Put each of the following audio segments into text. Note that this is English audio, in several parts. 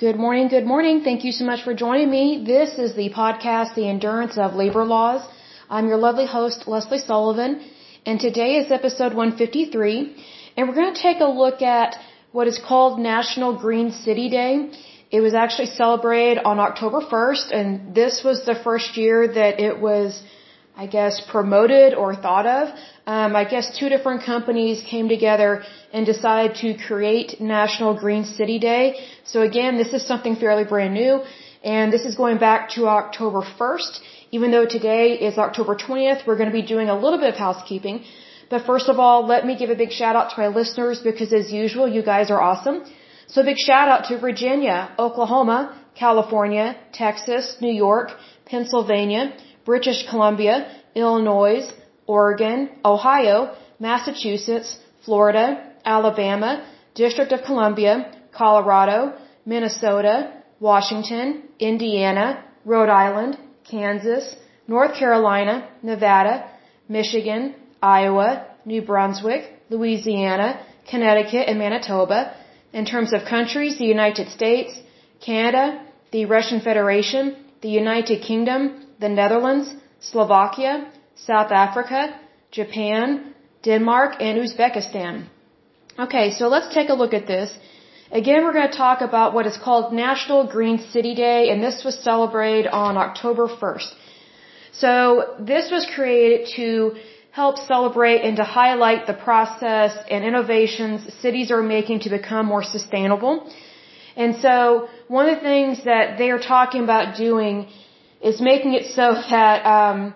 Good morning, good morning. Thank you so much for joining me. This is the podcast, The Endurance of Labor Laws. I'm your lovely host, Lesley Sullivan, and today is episode 153, and we're going to take a look at what is called National Green City Day. It was actually celebrated on October 1st, and this was the first year that it was I guess, promoted or thought of. Um, I guess two different companies came together and decided to create National Green City Day. So again, this is something fairly brand new, and this is going back to October 1st. Even though today is October 20th, we're going to be doing a little bit of housekeeping. But first of all, let me give a big shout out to my listeners because as usual, you guys are awesome. So a big shout out to Virginia, Oklahoma, California, Texas, New York, Pennsylvania, British Columbia, Illinois, Oregon, Ohio, Massachusetts, Florida, Alabama, District of Columbia, Colorado, Minnesota, Washington, Indiana, Rhode Island, Kansas, North Carolina, Nevada, Michigan, Iowa, New Brunswick, Louisiana, Connecticut, and Manitoba. In terms of countries, the United States, Canada, the Russian Federation, the United Kingdom, the Netherlands, Slovakia, South Africa, Japan, Denmark, and Uzbekistan. Okay, so let's take a look at this. Again, we're going to talk about what is called National Green City Day, and this was celebrated on October 1st. So this was created to help celebrate and to highlight the process and innovations cities are making to become more sustainable. And so one of the things that they are talking about doing is making it so that um,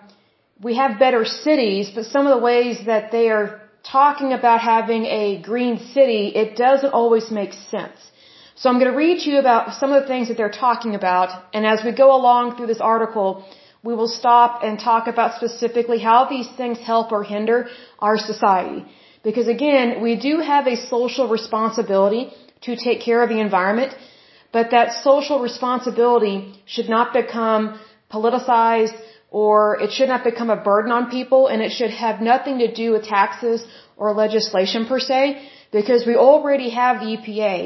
we have better cities, but some of the ways that they are talking about having a green city, it doesn't always make sense. So I'm going to read to you about some of the things that they're talking about, and as we go along through this article, we will stop and talk about specifically how these things help or hinder our society. Because again, we do have a social responsibility to take care of the environment, but that social responsibility should not become politicized or it should not become a burden on people and it should have nothing to do with taxes or legislation per se because we already have the EPA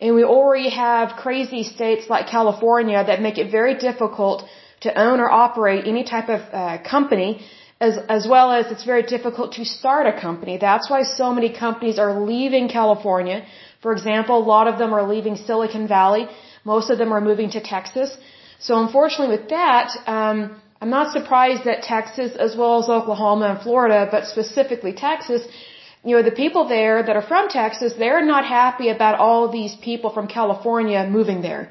and we already have crazy states like California that make it very difficult to own or operate any type of uh, company as, as well as it's very difficult to start a company. That's why so many companies are leaving California. For example, a lot of them are leaving Silicon Valley. Most of them are moving to Texas so unfortunately with that, um, I'm not surprised that Texas as well as Oklahoma and Florida, but specifically Texas, you know, the people there that are from Texas, they're not happy about all these people from California moving there.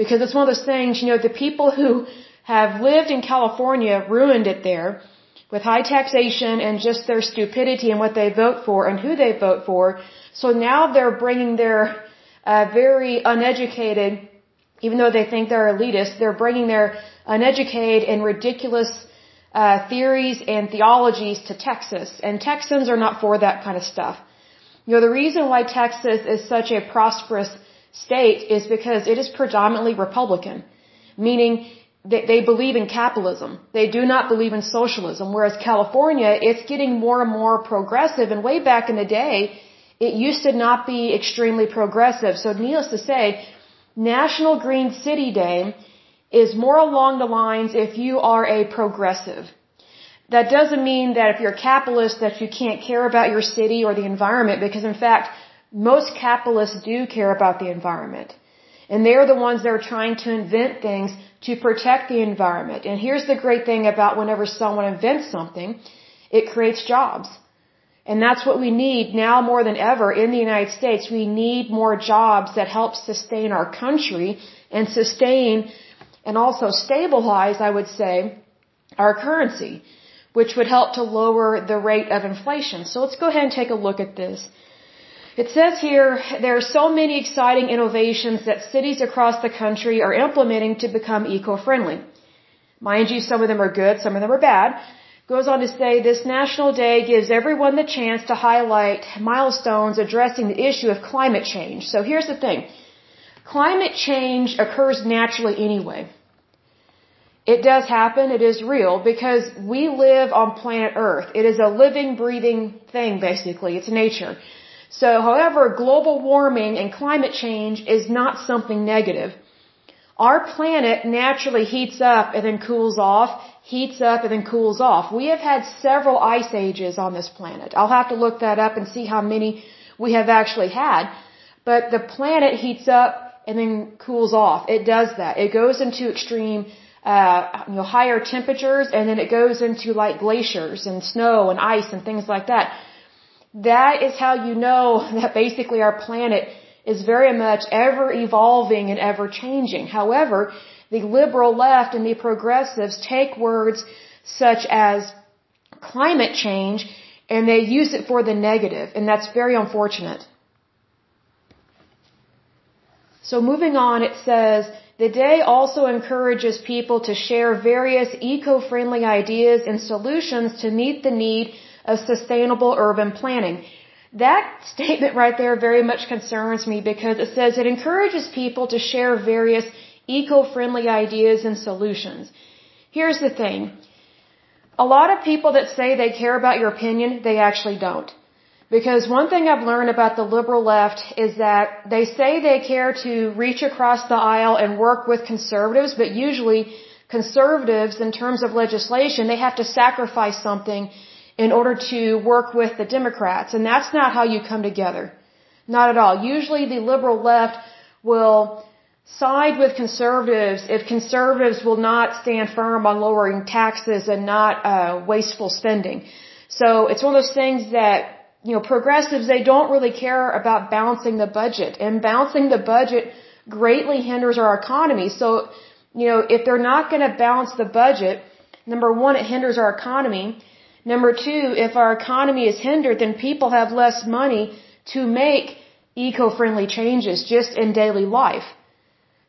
Because it's one of those things, you know, the people who have lived in California ruined it there with high taxation and just their stupidity and what they vote for and who they vote for. So now they're bringing their uh, very uneducated even though they think they're elitist, they're bringing their uneducated and ridiculous uh, theories and theologies to Texas, and Texans are not for that kind of stuff. You know, the reason why Texas is such a prosperous state is because it is predominantly Republican, meaning they, they believe in capitalism. They do not believe in socialism, whereas California, it's getting more and more progressive, and way back in the day, it used to not be extremely progressive. So needless to say, National Green City Day is more along the lines if you are a progressive. That doesn't mean that if you're a capitalist that you can't care about your city or the environment because in fact, most capitalists do care about the environment. And they're the ones that are trying to invent things to protect the environment. And here's the great thing about whenever someone invents something, it creates jobs. And that's what we need now more than ever in the United States. We need more jobs that help sustain our country and sustain and also stabilize, I would say, our currency, which would help to lower the rate of inflation. So let's go ahead and take a look at this. It says here there are so many exciting innovations that cities across the country are implementing to become eco-friendly. Mind you, some of them are good, some of them are bad goes on to say this National Day gives everyone the chance to highlight milestones addressing the issue of climate change. So here's the thing. Climate change occurs naturally anyway. It does happen, it is real, because we live on planet Earth. It is a living, breathing thing, basically. It's nature. So, however, global warming and climate change is not something negative. Our planet naturally heats up and then cools off, heats up and then cools off. We have had several ice ages on this planet. I'll have to look that up and see how many we have actually had. But the planet heats up and then cools off. It does that. It goes into extreme uh, you know, higher temperatures and then it goes into like glaciers and snow and ice and things like that. That is how you know that basically our planet is very much ever evolving and ever changing. However, the liberal left and the progressives take words such as climate change and they use it for the negative, and that's very unfortunate. So moving on, it says, the day also encourages people to share various eco-friendly ideas and solutions to meet the need of sustainable urban planning. That statement right there very much concerns me because it says it encourages people to share various eco-friendly ideas and solutions. Here's the thing. A lot of people that say they care about your opinion, they actually don't. Because one thing I've learned about the liberal left is that they say they care to reach across the aisle and work with conservatives, but usually conservatives, in terms of legislation, they have to sacrifice something in order to work with the Democrats. And that's not how you come together. Not at all. Usually the liberal left will side with conservatives if conservatives will not stand firm on lowering taxes and not uh, wasteful spending. So it's one of those things that you know progressives they don't really care about balancing the budget and balancing the budget greatly hinders our economy. So you know if they're not going to balance the budget, number one it hinders our economy. Number two, if our economy is hindered, then people have less money to make eco-friendly changes just in daily life.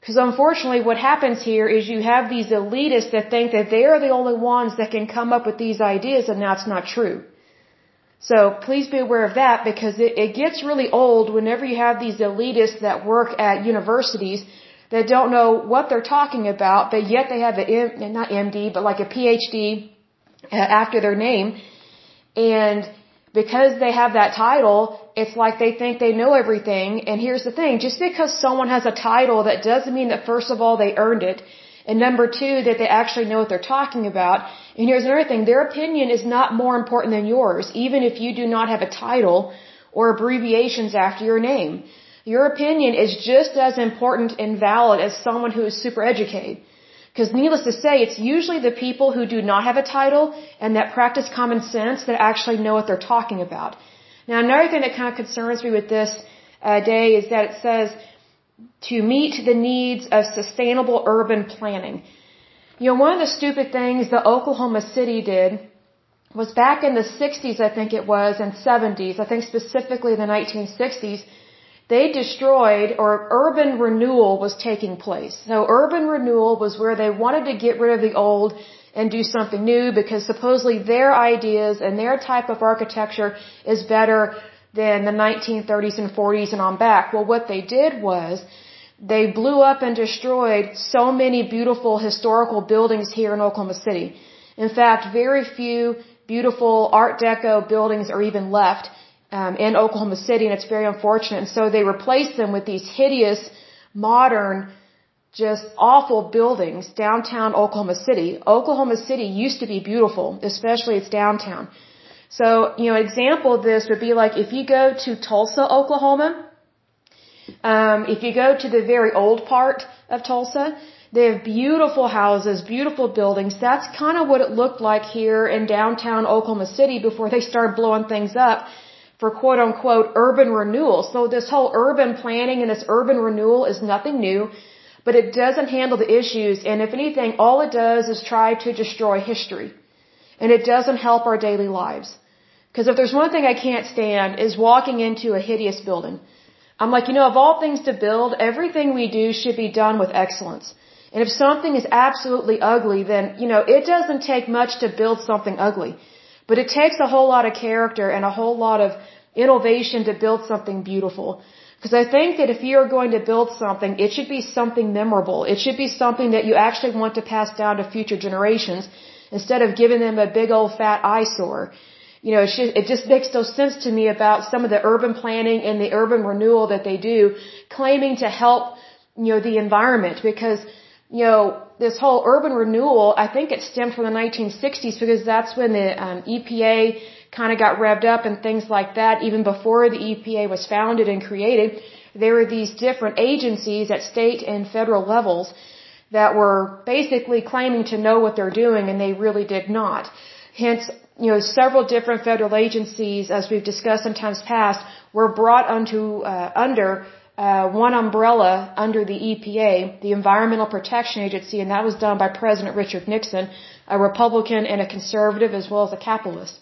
Because unfortunately what happens here is you have these elitists that think that they are the only ones that can come up with these ideas and that's not true. So please be aware of that because it, it gets really old whenever you have these elitists that work at universities that don't know what they're talking about, but yet they have a, not MD, but like a PhD uh, after their name. And because they have that title, it's like they think they know everything. And here's the thing, just because someone has a title, that doesn't mean that first of all they earned it. And number two, that they actually know what they're talking about. And here's another thing, their opinion is not more important than yours, even if you do not have a title or abbreviations after your name. Your opinion is just as important and valid as someone who is super educated. Because needless to say, it's usually the people who do not have a title and that practice common sense that actually know what they're talking about. Now, another thing that kind of concerns me with this uh, day is that it says to meet the needs of sustainable urban planning. You know, one of the stupid things that Oklahoma City did was back in the 60s, I think it was, and 70s, I think specifically the 1960s, they destroyed or urban renewal was taking place. So urban renewal was where they wanted to get rid of the old and do something new because supposedly their ideas and their type of architecture is better than the 1930s and 40s and on back. Well, what they did was they blew up and destroyed so many beautiful historical buildings here in Oklahoma City. In fact, very few beautiful Art Deco buildings are even left um, in Oklahoma City, and it's very unfortunate. And so they replaced them with these hideous, modern, just awful buildings downtown Oklahoma City. Oklahoma City used to be beautiful, especially its downtown. So, you know, an example of this would be like if you go to Tulsa, Oklahoma, um, if you go to the very old part of Tulsa, they have beautiful houses, beautiful buildings. That's kind of what it looked like here in downtown Oklahoma City before they started blowing things up for quote unquote urban renewal. So this whole urban planning and this urban renewal is nothing new, but it doesn't handle the issues. And if anything, all it does is try to destroy history. And it doesn't help our daily lives. Because if there's one thing I can't stand is walking into a hideous building. I'm like, you know, of all things to build, everything we do should be done with excellence. And if something is absolutely ugly, then, you know, it doesn't take much to build something ugly. But it takes a whole lot of character and a whole lot of innovation to build something beautiful. Because I think that if you're going to build something, it should be something memorable. It should be something that you actually want to pass down to future generations instead of giving them a big old fat eyesore. you know, it, just, it just makes no sense to me about some of the urban planning and the urban renewal that they do, claiming to help, you know, the environment because, you know, this whole urban renewal, I think it stemmed from the 1960s because that's when the um, EPA kind of got revved up and things like that. Even before the EPA was founded and created, there were these different agencies at state and federal levels that were basically claiming to know what they're doing and they really did not. Hence, you know, several different federal agencies, as we've discussed in times past, were brought unto, uh, under uh, one umbrella under the EPA, the Environmental Protection Agency, and that was done by President Richard Nixon, a Republican and a conservative as well as a capitalist.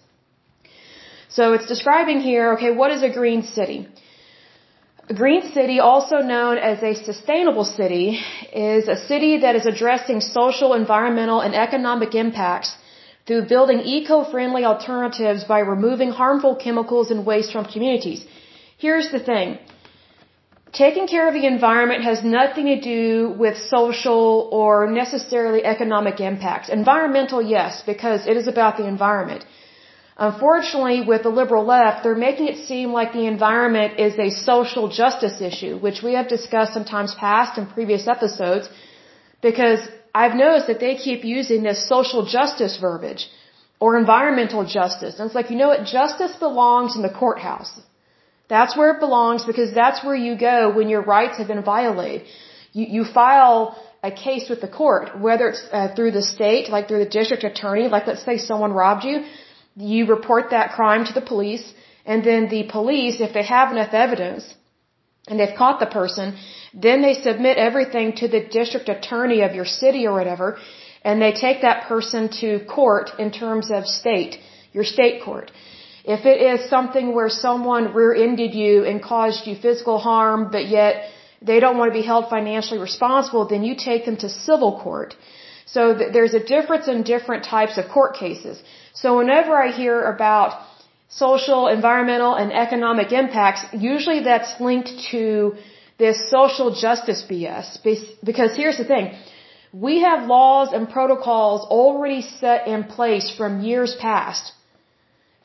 So it's describing here, okay, what is a green city? A green city, also known as a sustainable city, is a city that is addressing social, environmental, and economic impacts through building eco-friendly alternatives by removing harmful chemicals and waste from communities. Here's the thing. Taking care of the environment has nothing to do with social or necessarily economic impacts. Environmental, yes, because it is about the environment. Unfortunately, with the liberal left, they're making it seem like the environment is a social justice issue, which we have discussed sometimes past in previous episodes, because I've noticed that they keep using this social justice verbiage or environmental justice. And it's like, you know what? Justice belongs in the courthouse. That's where it belongs because that's where you go when your rights have been violated. You, you file a case with the court, whether it's uh, through the state, like through the district attorney, like let's say someone robbed you, you report that crime to the police, and then the police, if they have enough evidence, and they've caught the person, then they submit everything to the district attorney of your city or whatever, and they take that person to court in terms of state, your state court. If it is something where someone rear-ended you and caused you physical harm, but yet they don't want to be held financially responsible, then you take them to civil court. So th- there's a difference in different types of court cases. So whenever I hear about social, environmental, and economic impacts, usually that's linked to this social justice BS. Because here's the thing. We have laws and protocols already set in place from years past,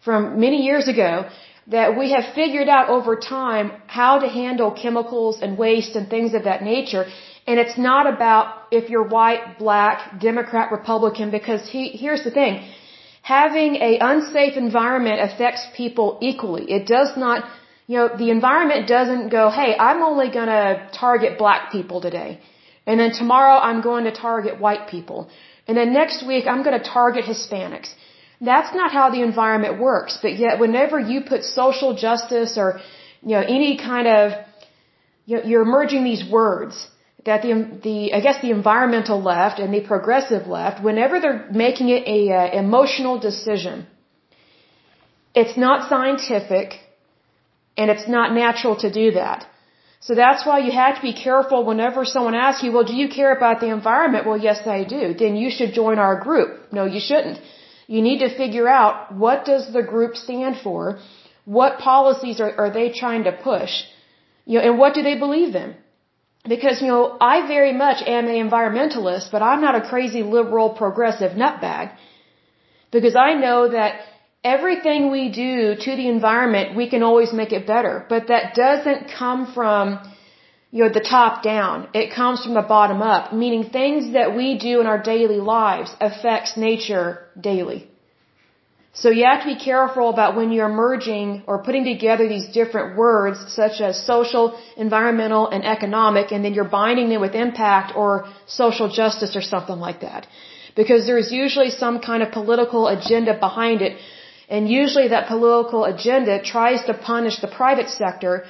from many years ago, that we have figured out over time how to handle chemicals and waste and things of that nature. And it's not about if you're white, black, Democrat, Republican, because he, here's the thing. Having a unsafe environment affects people equally. It does not you know, the environment doesn't go, hey, I'm only going to target black people today. And then tomorrow I'm going to target white people. And then next week I'm going to target Hispanics. That's not how the environment works. But yet whenever you put social justice or, you know, any kind of, you know, you're merging these words that the, the, I guess the environmental left and the progressive left, whenever they're making it a, a uh, emotional decision, it's not scientific, and it's not natural to do that. So that's why you have to be careful whenever someone asks you, well, do you care about the environment? Well, yes, I do. Then you should join our group. No, you shouldn't. You need to figure out what does the group stand for? What policies are, are they trying to push? You know, and what do they believe in? Because, you know, I very much am an environmentalist, but I'm not a crazy liberal progressive nutbag. Because I know that everything we do to the environment, we can always make it better. But that doesn't come from, you know, the top down. It comes from the bottom up, meaning things that we do in our daily lives affects nature daily. So you have to be careful about when you're merging or putting together these different words such as social, environmental, and economic, and then you're binding them with impact or social justice or something like that. Because there's usually some kind of political agenda behind it and usually that political agenda tries to punish the private sector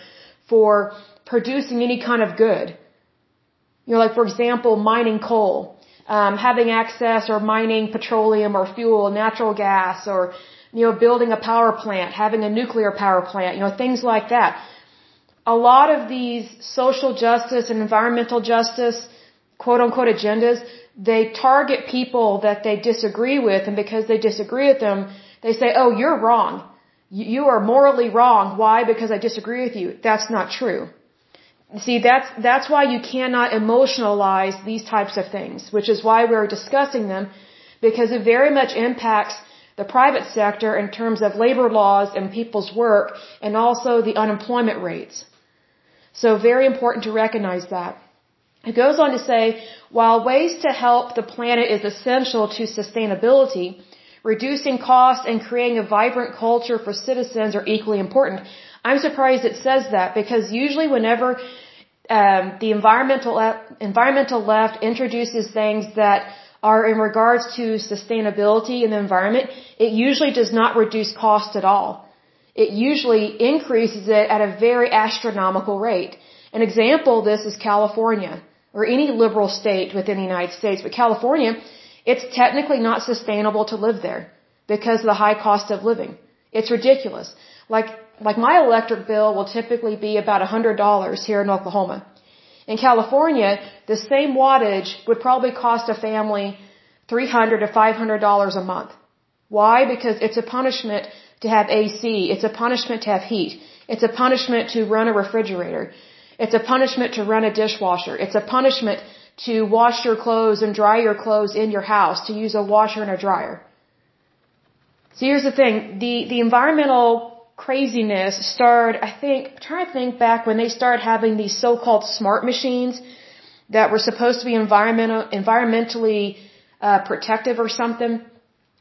for producing any kind of good. You know, like for example, mining coal, um, having access or mining petroleum or fuel, natural gas, or you know, building a power plant, having a nuclear power plant, you know, things like that. A lot of these social justice and environmental justice, quote unquote agendas, they target people that they disagree with, and because they disagree with them, they say, oh, you're wrong. You are morally wrong. Why? Because I disagree with you. That's not true. See, that's, that's why you cannot emotionalize these types of things, which is why we're discussing them, because it very much impacts the private sector in terms of labor laws and people's work and also the unemployment rates. So very important to recognize that. It goes on to say, while ways to help the planet is essential to sustainability, reducing costs and creating a vibrant culture for citizens are equally important. I'm surprised it says that because usually whenever um, the environmental environmental left introduces things that are in regards to sustainability in the environment, it usually does not reduce cost at all. It usually increases it at a very astronomical rate. An example of this is California or any liberal state within the United States, but California, it's technically not sustainable to live there because of the high cost of living. It's ridiculous. Like, like my electric bill will typically be about $100 here in Oklahoma. In California, the same wattage would probably cost a family 300 to $500 a month. Why? Because it's a punishment to have AC. It's a punishment to have heat. It's a punishment to run a refrigerator. It's a punishment to run a dishwasher. It's a punishment to wash your clothes and dry your clothes in your house, to use a washer and a dryer. So here's the thing. The, the environmental craziness started, I think, I'm trying to think back when they started having these so-called smart machines that were supposed to be environmental, environmentally uh, protective or something,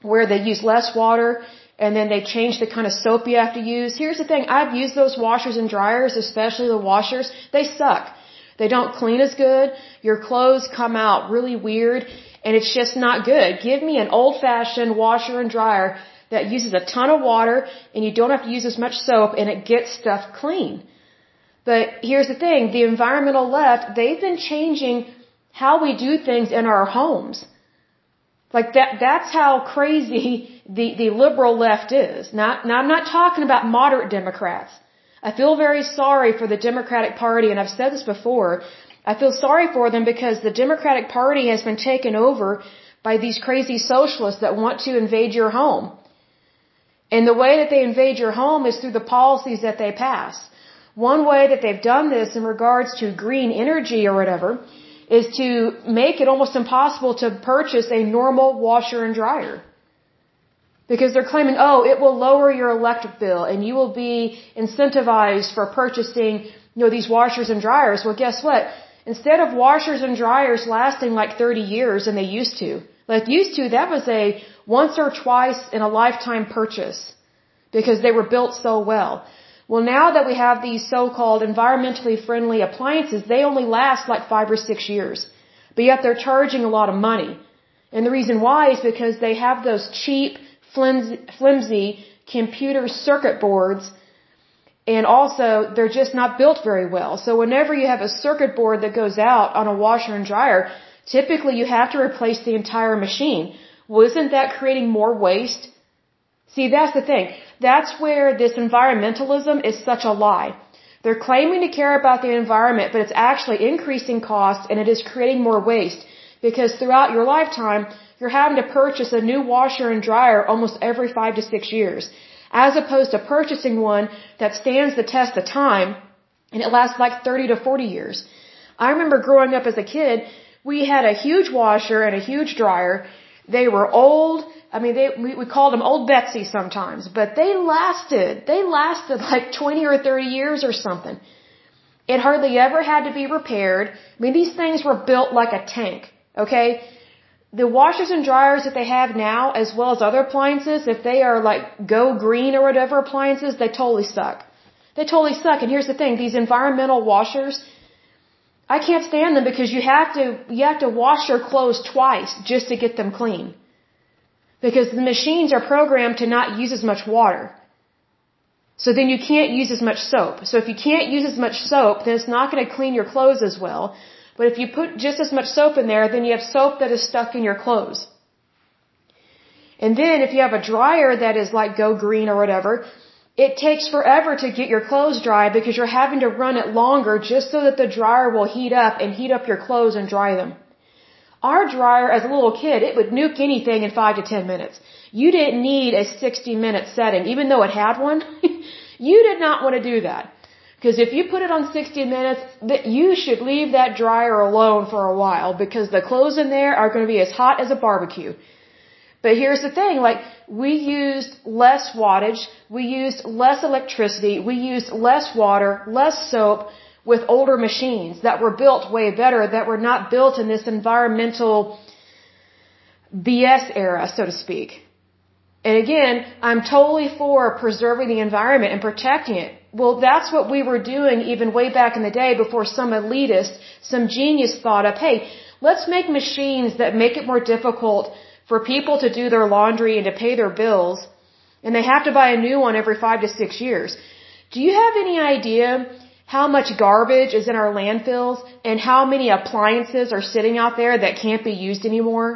where they use less water and then they change the kind of soap you have to use. Here's the thing, I've used those washers and dryers, especially the washers. They suck. They don't clean as good. Your clothes come out really weird and it's just not good. Give me an old fashioned washer and dryer that uses a ton of water and you don't have to use as much soap and it gets stuff clean. But here's the thing, the environmental left, they've been changing how we do things in our homes. Like that, that's how crazy the, the liberal left is. Not, now I'm not talking about moderate Democrats. I feel very sorry for the Democratic Party, and I've said this before. I feel sorry for them because the Democratic Party has been taken over by these crazy socialists that want to invade your home. And the way that they invade your home is through the policies that they pass. One way that they've done this in regards to green energy or whatever is to make it almost impossible to purchase a normal washer and dryer. Because they're claiming, oh, it will lower your electric bill and you will be incentivized for purchasing, you know, these washers and dryers. Well, guess what? Instead of washers and dryers lasting like 30 years and they used to, like used to, that was a once or twice in a lifetime purchase because they were built so well. Well, now that we have these so-called environmentally friendly appliances, they only last like five or six years. But yet they're charging a lot of money. And the reason why is because they have those cheap, flimsy, flimsy computer circuit boards and also they're just not built very well. So whenever you have a circuit board that goes out on a washer and dryer, typically you have to replace the entire machine. Well, isn't that creating more waste? See, that's the thing. That's where this environmentalism is such a lie. They're claiming to care about the environment, but it's actually increasing costs and it is creating more waste. Because throughout your lifetime, you're having to purchase a new washer and dryer almost every five to six years. As opposed to purchasing one that stands the test of time and it lasts like 30 to 40 years. I remember growing up as a kid, we had a huge washer and a huge dryer. They were old, I mean, they, we, we called them Old Betsy sometimes, but they lasted. They lasted like 20 or 30 years or something. It hardly ever had to be repaired. I mean, these things were built like a tank, okay? The washers and dryers that they have now, as well as other appliances, if they are like go green or whatever appliances, they totally suck. They totally suck. And here's the thing, these environmental washers, I can't stand them because you have to, you have to wash your clothes twice just to get them clean because the machines are programmed to not use as much water. So then you can't use as much soap. So if you can't use as much soap, then it's not going to clean your clothes as well. But if you put just as much soap in there, then you have soap that is stuck in your clothes. And then if you have a dryer that is like Go Green or whatever, it takes forever to get your clothes dry because you're having to run it longer just so that the dryer will heat up and heat up your clothes and dry them. Our dryer as a little kid, it would nuke anything in five to ten minutes. You didn't need a 60 minute setting, even though it had one. you did not want to do that. Because if you put it on 60 minutes, that you should leave that dryer alone for a while because the clothes in there are going to be as hot as a barbecue. But here's the thing, like, we used less wattage, we used less electricity, we used less water, less soap with older machines that were built way better, that were not built in this environmental BS era, so to speak. And again, I'm totally for preserving the environment and protecting it. Well, that's what we were doing even way back in the day before some elitist, some genius thought up, hey, let's make machines that make it more difficult for people to do their laundry and to pay their bills, and they have to buy a new one every five to six years. Do you have any idea how much garbage is in our landfills and how many appliances are sitting out there that can't be used anymore?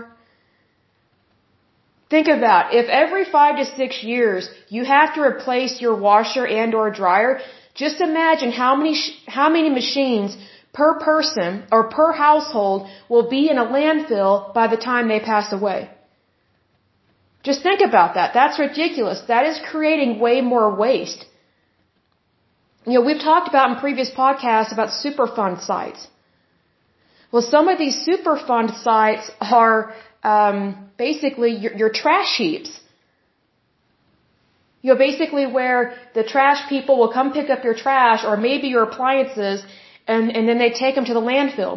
Think about if every five to six years you have to replace your washer and or dryer, just imagine how many, how many machines per person or per household will be in a landfill by the time they pass away. Just think about that. That's ridiculous. That is creating way more waste. You know, we've talked about in previous podcasts about Superfund sites. Well, some of these Superfund sites are um, basically your, your trash heaps. You know, basically where the trash people will come pick up your trash or maybe your appliances and, and then they take them to the landfill.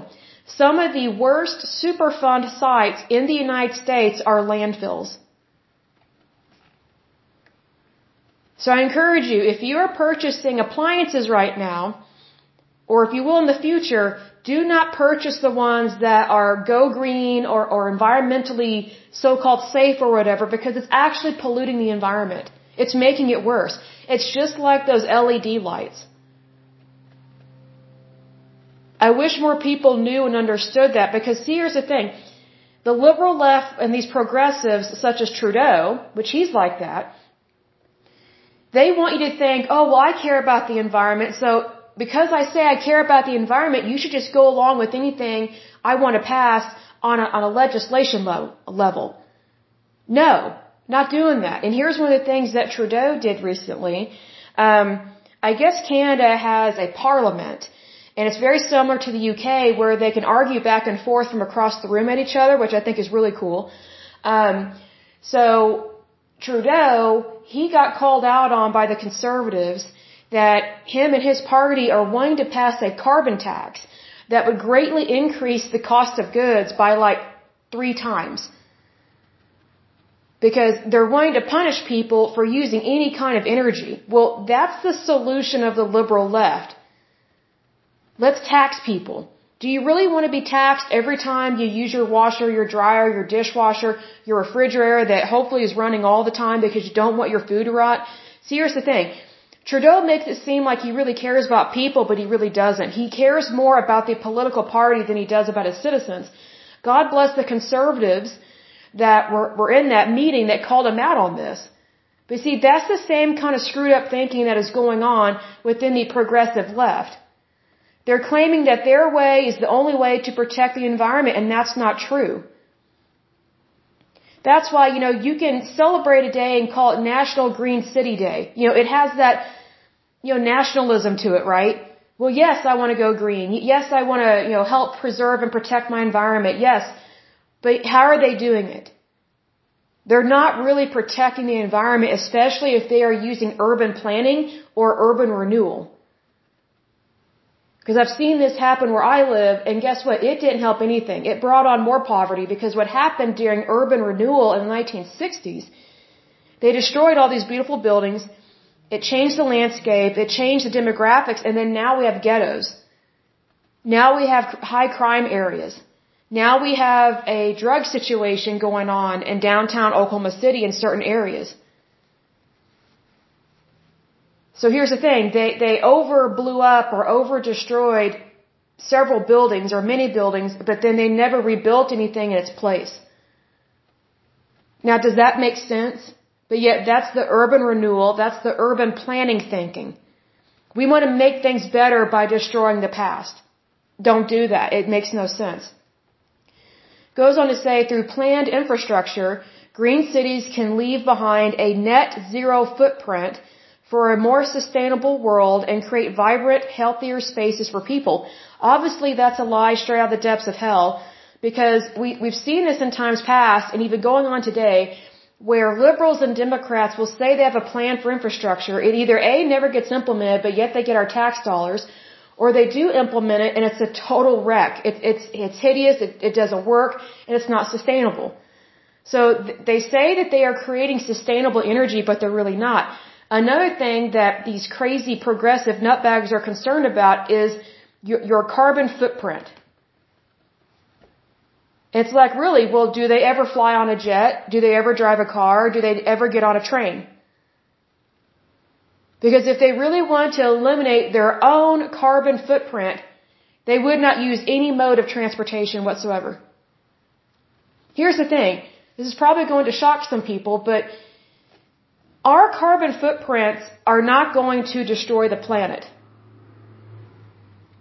Some of the worst Superfund sites in the United States are landfills. So I encourage you, if you are purchasing appliances right now, or if you will in the future, do not purchase the ones that are go green or, or environmentally so-called safe or whatever because it's actually polluting the environment. It's making it worse. It's just like those LED lights. I wish more people knew and understood that because see, here's the thing. The liberal left and these progressives such as Trudeau, which he's like that, they want you to think, oh, well, I care about the environment, so because I say I care about the environment, you should just go along with anything I want to pass on a, on a legislation level, level. No, not doing that. And here's one of the things that Trudeau did recently. Um, I guess Canada has a parliament, and it's very similar to the UK where they can argue back and forth from across the room at each other, which I think is really cool. Um, so Trudeau, he got called out on by the conservatives that him and his party are wanting to pass a carbon tax that would greatly increase the cost of goods by like three times. Because they're wanting to punish people for using any kind of energy. Well, that's the solution of the liberal left. Let's tax people. Do you really want to be taxed every time you use your washer, your dryer, your dishwasher, your refrigerator that hopefully is running all the time because you don't want your food to rot? See, here's the thing. Trudeau makes it seem like he really cares about people, but he really doesn't. He cares more about the political party than he does about his citizens. God bless the conservatives that were, were in that meeting that called him out on this. But see, that's the same kind of screwed up thinking that is going on within the progressive left. They're claiming that their way is the only way to protect the environment, and that's not true. That's why, you know, you can celebrate a day and call it National Green City Day. You know, it has that, you know, nationalism to it, right? Well, yes, I want to go green. Yes, I want to, you know, help preserve and protect my environment. Yes. But how are they doing it? They're not really protecting the environment, especially if they are using urban planning or urban renewal. Because I've seen this happen where I live, and guess what? It didn't help anything. It brought on more poverty because what happened during urban renewal in the 1960s, they destroyed all these beautiful buildings, it changed the landscape, it changed the demographics, and then now we have ghettos. Now we have high crime areas. Now we have a drug situation going on in downtown Oklahoma City in certain areas. So here's the thing, they, they over blew up or over destroyed several buildings or many buildings, but then they never rebuilt anything in its place. Now does that make sense? But yet that's the urban renewal, that's the urban planning thinking. We want to make things better by destroying the past. Don't do that. It makes no sense. Goes on to say through planned infrastructure, green cities can leave behind a net zero footprint for a more sustainable world and create vibrant, healthier spaces for people. Obviously, that's a lie straight out of the depths of hell Because we, we've seen this in times past and even going on today where liberals and Democrats will say they have a plan for infrastructure. It either A, never gets implemented, but yet they get our tax dollars, or they do implement it and it's a total wreck. It, it's, it's hideous, it, it doesn't work, and it's not sustainable. So th- they say that they are creating sustainable energy, but they're really not. Another thing that these crazy progressive nutbags are concerned about is your, your carbon footprint. It's like, really, well, do they ever fly on a jet? Do they ever drive a car? Do they ever get on a train? Because if they really want to eliminate their own carbon footprint, they would not use any mode of transportation whatsoever. Here's the thing. This is probably going to shock some people, but our carbon footprints are not going to destroy the planet.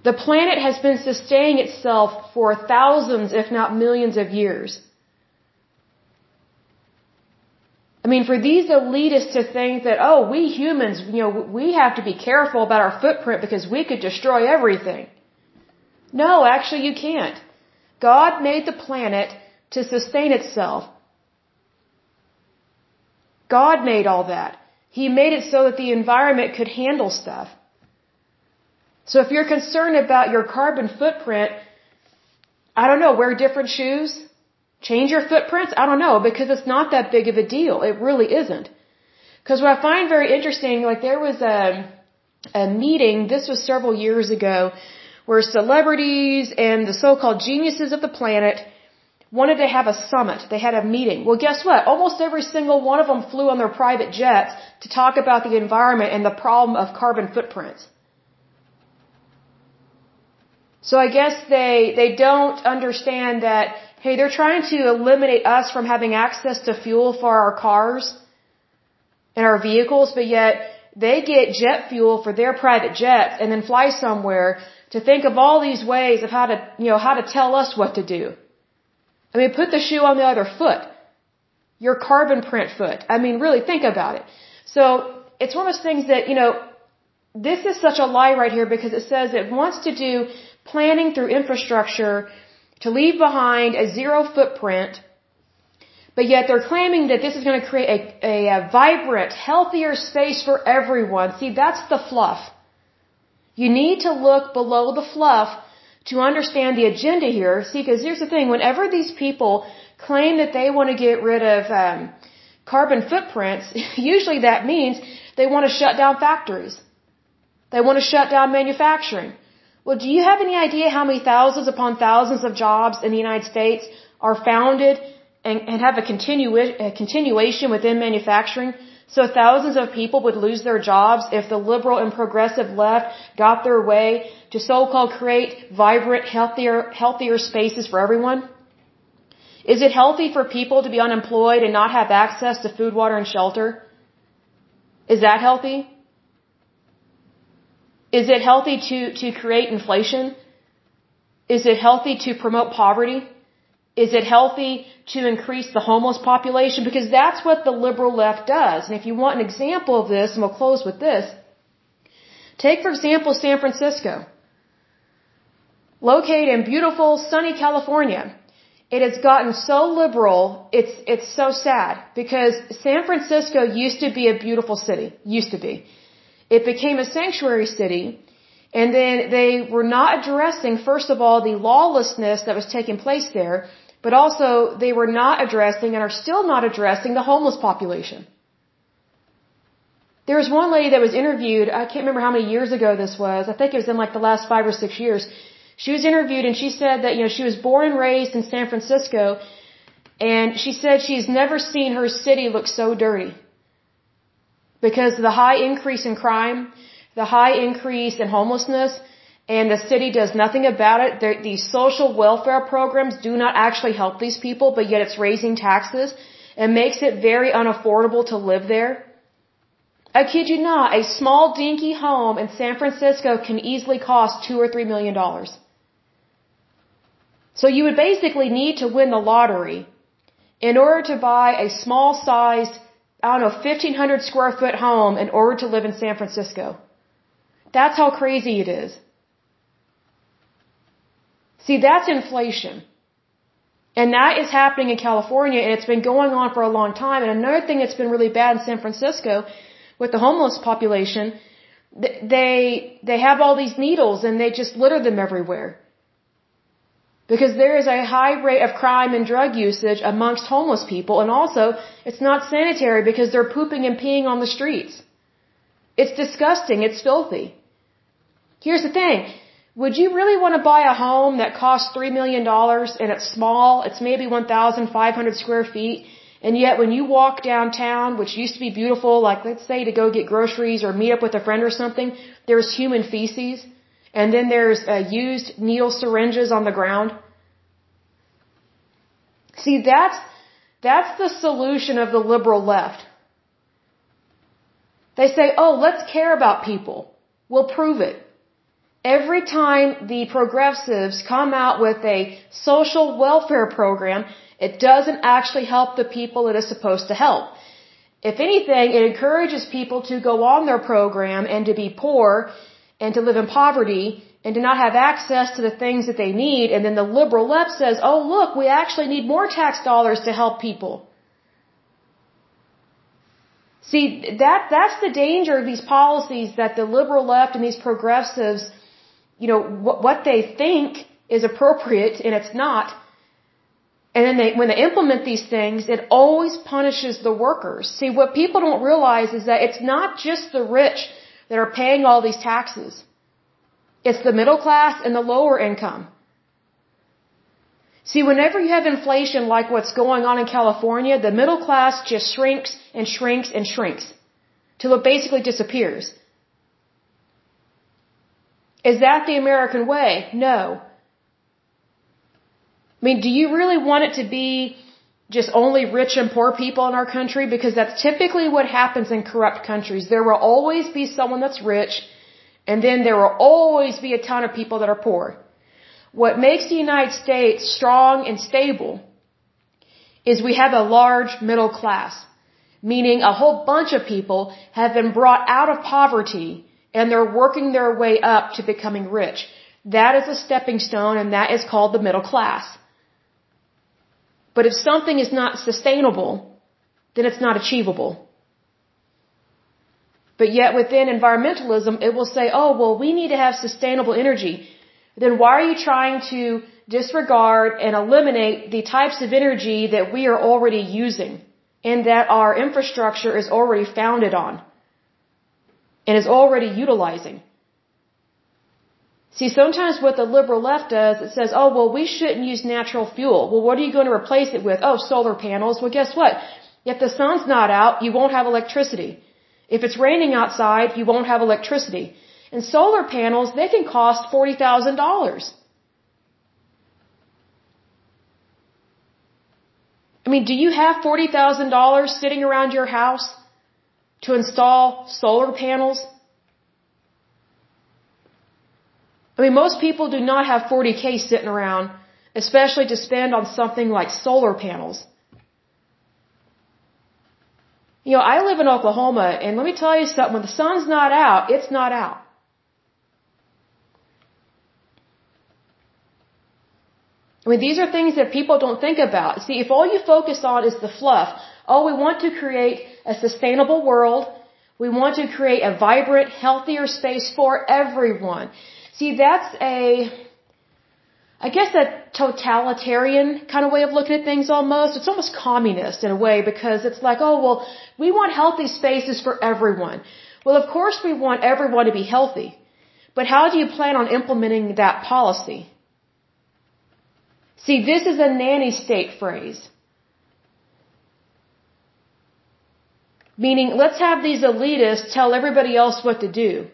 The planet has been sustaining itself for thousands, if not millions of years. I mean, for these elitists to think that, oh, we humans, you know, we have to be careful about our footprint because we could destroy everything. No, actually you can't. God made the planet to sustain itself. God made all that. He made it so that the environment could handle stuff. So if you're concerned about your carbon footprint, I don't know, wear different shoes, change your footprints. I don't know because it's not that big of a deal. It really isn't. Because what I find very interesting, like there was a, a meeting, this was several years ago, where celebrities and the so-called geniuses of the planet wanted to have a summit. They had a meeting. Well, guess what? Almost every single one of them flew on their private jets to talk about the environment and the problem of carbon footprints. So I guess they, they don't understand that, hey, they're trying to eliminate us from having access to fuel for our cars and our vehicles, but yet they get jet fuel for their private jets and then fly somewhere to think of all these ways of how to, you know, how to tell us what to do. I mean, put the shoe on the other foot. Your carbon print foot. I mean, really think about it. So, it's one of those things that, you know, this is such a lie right here because it says it wants to do planning through infrastructure to leave behind a zero footprint, but yet they're claiming that this is going to create a, a, a vibrant, healthier space for everyone. See, that's the fluff. You need to look below the fluff to understand the agenda here. See, because here's the thing: whenever these people claim that they want to get rid of um, carbon footprints, usually that means they want to shut down factories. They want to shut down manufacturing. Well, do you have any idea how many thousands upon thousands of jobs in the United States are founded and, and have a, continu- a continuation within manufacturing? So thousands of people would lose their jobs if the liberal and progressive left got their way to so-called create vibrant, healthier, healthier spaces for everyone? Is it healthy for people to be unemployed and not have access to food, water, and shelter? Is that healthy? Is it healthy to, to create inflation? Is it healthy to promote poverty? Is it healthy to increase the homeless population? Because that's what the liberal left does. And if you want an example of this, and we'll close with this, take for example San Francisco. Located in beautiful, sunny California. It has gotten so liberal, it's, it's so sad. Because San Francisco used to be a beautiful city. Used to be. It became a sanctuary city. And then they were not addressing, first of all, the lawlessness that was taking place there, but also they were not addressing and are still not addressing the homeless population. There was one lady that was interviewed, I can't remember how many years ago this was, I think it was in like the last five or six years. She was interviewed and she said that, you know, she was born and raised in San Francisco and she said she's never seen her city look so dirty because the high increase in crime, the high increase in homelessness, and the city does nothing about it. They're, these social welfare programs do not actually help these people, but yet it's raising taxes and makes it very unaffordable to live there. I kid you not, a small dinky home in San Francisco can easily cost two or three million dollars. So you would basically need to win the lottery in order to buy a small sized I don't know, 1500 square foot home in order to live in San Francisco. That's how crazy it is. See, that's inflation. And that is happening in California and it's been going on for a long time. And another thing that's been really bad in San Francisco with the homeless population, they, they have all these needles and they just litter them everywhere. Because there is a high rate of crime and drug usage amongst homeless people and also it's not sanitary because they're pooping and peeing on the streets. It's disgusting. It's filthy. Here's the thing. Would you really want to buy a home that costs $3 million and it's small, it's maybe 1,500 square feet, and yet when you walk downtown, which used to be beautiful, like let's say to go get groceries or meet up with a friend or something, there's human feces, and then there's uh, used needle syringes on the ground? See, that's, that's the solution of the liberal left. They say, oh, let's care about people. We'll prove it. Every time the progressives come out with a social welfare program, it doesn't actually help the people it is supposed to help. If anything, it encourages people to go on their program and to be poor and to live in poverty and to not have access to the things that they need. And then the liberal left says, oh look, we actually need more tax dollars to help people. See, that, that's the danger of these policies that the liberal left and these progressives you know, what, what they think is appropriate and it's not. And then they, when they implement these things, it always punishes the workers. See, what people don't realize is that it's not just the rich that are paying all these taxes. It's the middle class and the lower income. See, whenever you have inflation like what's going on in California, the middle class just shrinks and shrinks and shrinks till it basically disappears. Is that the American way? No. I mean, do you really want it to be just only rich and poor people in our country? Because that's typically what happens in corrupt countries. There will always be someone that's rich, and then there will always be a ton of people that are poor. What makes the United States strong and stable is we have a large middle class, meaning a whole bunch of people have been brought out of poverty and they're working their way up to becoming rich. That is a stepping stone and that is called the middle class. But if something is not sustainable, then it's not achievable. But yet within environmentalism, it will say, oh, well, we need to have sustainable energy. Then why are you trying to disregard and eliminate the types of energy that we are already using and that our infrastructure is already founded on? and is already utilizing. See, sometimes what the liberal left does, it says, oh, well, we shouldn't use natural fuel. Well, what are you going to replace it with? Oh, solar panels. Well, guess what? If the sun's not out, you won't have electricity. If it's raining outside, you won't have electricity. And solar panels, they can cost $40,000. I mean, do you have $40,000 sitting around your house? to install solar panels? I mean, most people do not have 40K sitting around, especially to spend on something like solar panels. You know, I live in Oklahoma, and let me tell you something, when the sun's not out, it's not out. I mean, these are things that people don't think about. See, if all you focus on is the fluff, oh, we want to create a sustainable world. We want to create a vibrant, healthier space for everyone. See, that's a, I guess a totalitarian kind of way of looking at things almost. It's almost communist in a way because it's like, oh, well, we want healthy spaces for everyone. Well, of course we want everyone to be healthy. But how do you plan on implementing that policy? See, this is a nanny state phrase. Meaning, let's have these elitists tell everybody else what to do.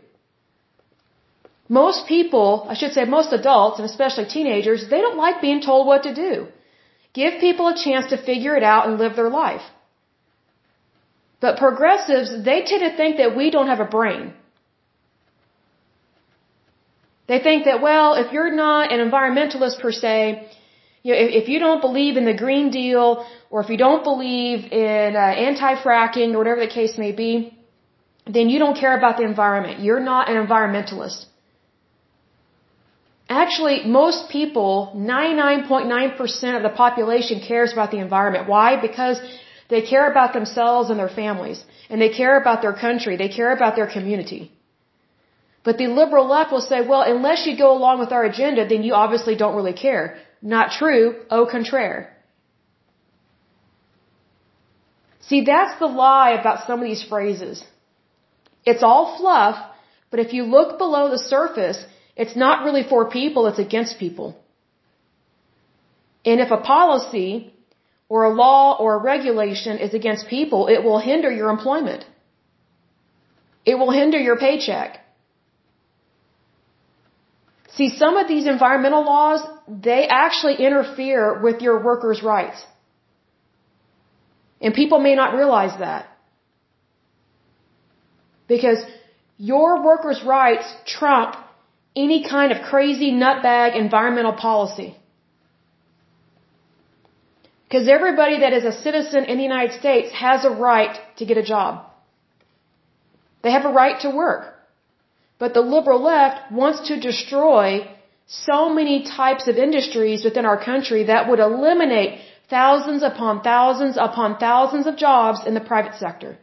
Most people, I should say most adults, and especially teenagers, they don't like being told what to do. Give people a chance to figure it out and live their life. But progressives, they tend to think that we don't have a brain. They think that, well, if you're not an environmentalist per se, you know, if, if you don't believe in the Green Deal or if you don't believe in uh, anti-fracking or whatever the case may be, then you don't care about the environment. You're not an environmentalist. Actually, most people, 99.9% of the population cares about the environment. Why? Because they care about themselves and their families. And they care about their country. They care about their community. But the liberal left will say, well, unless you go along with our agenda, then you obviously don't really care. Not true. Au contraire. See, that's the lie about some of these phrases. It's all fluff, but if you look below the surface, it's not really for people, it's against people. And if a policy or a law or a regulation is against people, it will hinder your employment. It will hinder your paycheck. See, some of these environmental laws, they actually interfere with your workers' rights. And people may not realize that. Because your workers' rights trump any kind of crazy nutbag environmental policy. Because everybody that is a citizen in the United States has a right to get a job. They have a right to work. But the liberal left wants to destroy so many types of industries within our country that would eliminate thousands upon thousands upon thousands of jobs in the private sector.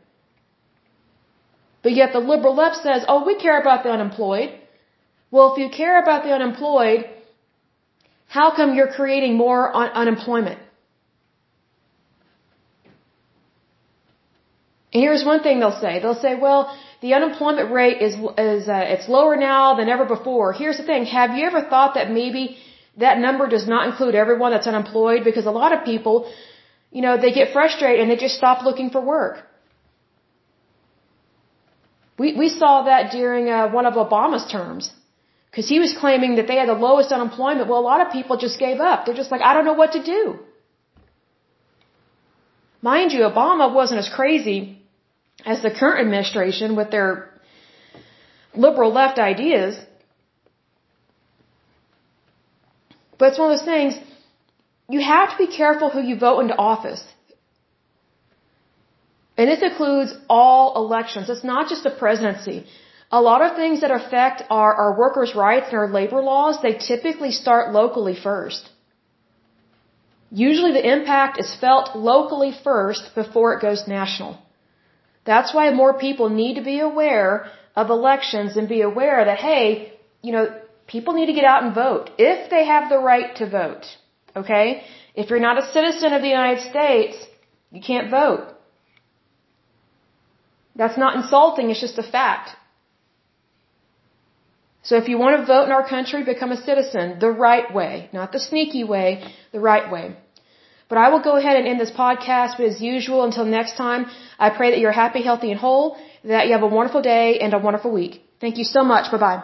But yet the liberal left says, oh, we care about the unemployed. Well, if you care about the unemployed, how come you're creating more un- unemployment? And here's one thing they'll say. They'll say, well, the unemployment rate is, is uh, it's lower now than ever before. Here's the thing. Have you ever thought that maybe that number does not include everyone that's unemployed? Because a lot of people, you know, they get frustrated and they just stop looking for work. We, we saw that during uh, one of Obama's terms. Because he was claiming that they had the lowest unemployment. Well, a lot of people just gave up. They're just like, I don't know what to do. Mind you, Obama wasn't as crazy as the current administration with their liberal left ideas. But it's one of those things, you have to be careful who you vote into office. And this includes all elections. It's not just the presidency. A lot of things that affect our, our workers' rights and our labor laws, they typically start locally first. Usually the impact is felt locally first before it goes national. That's why more people need to be aware of elections and be aware that, hey, you know, people need to get out and vote if they have the right to vote. Okay? If you're not a citizen of the United States, you can't vote. That's not insulting, it's just a fact. So if you want to vote in our country, become a citizen the right way, not the sneaky way, the right way. But I will go ahead and end this podcast. But as usual, until next time, I pray that you're happy, healthy, and whole, that you have a wonderful day and a wonderful week. Thank you so much. Bye bye.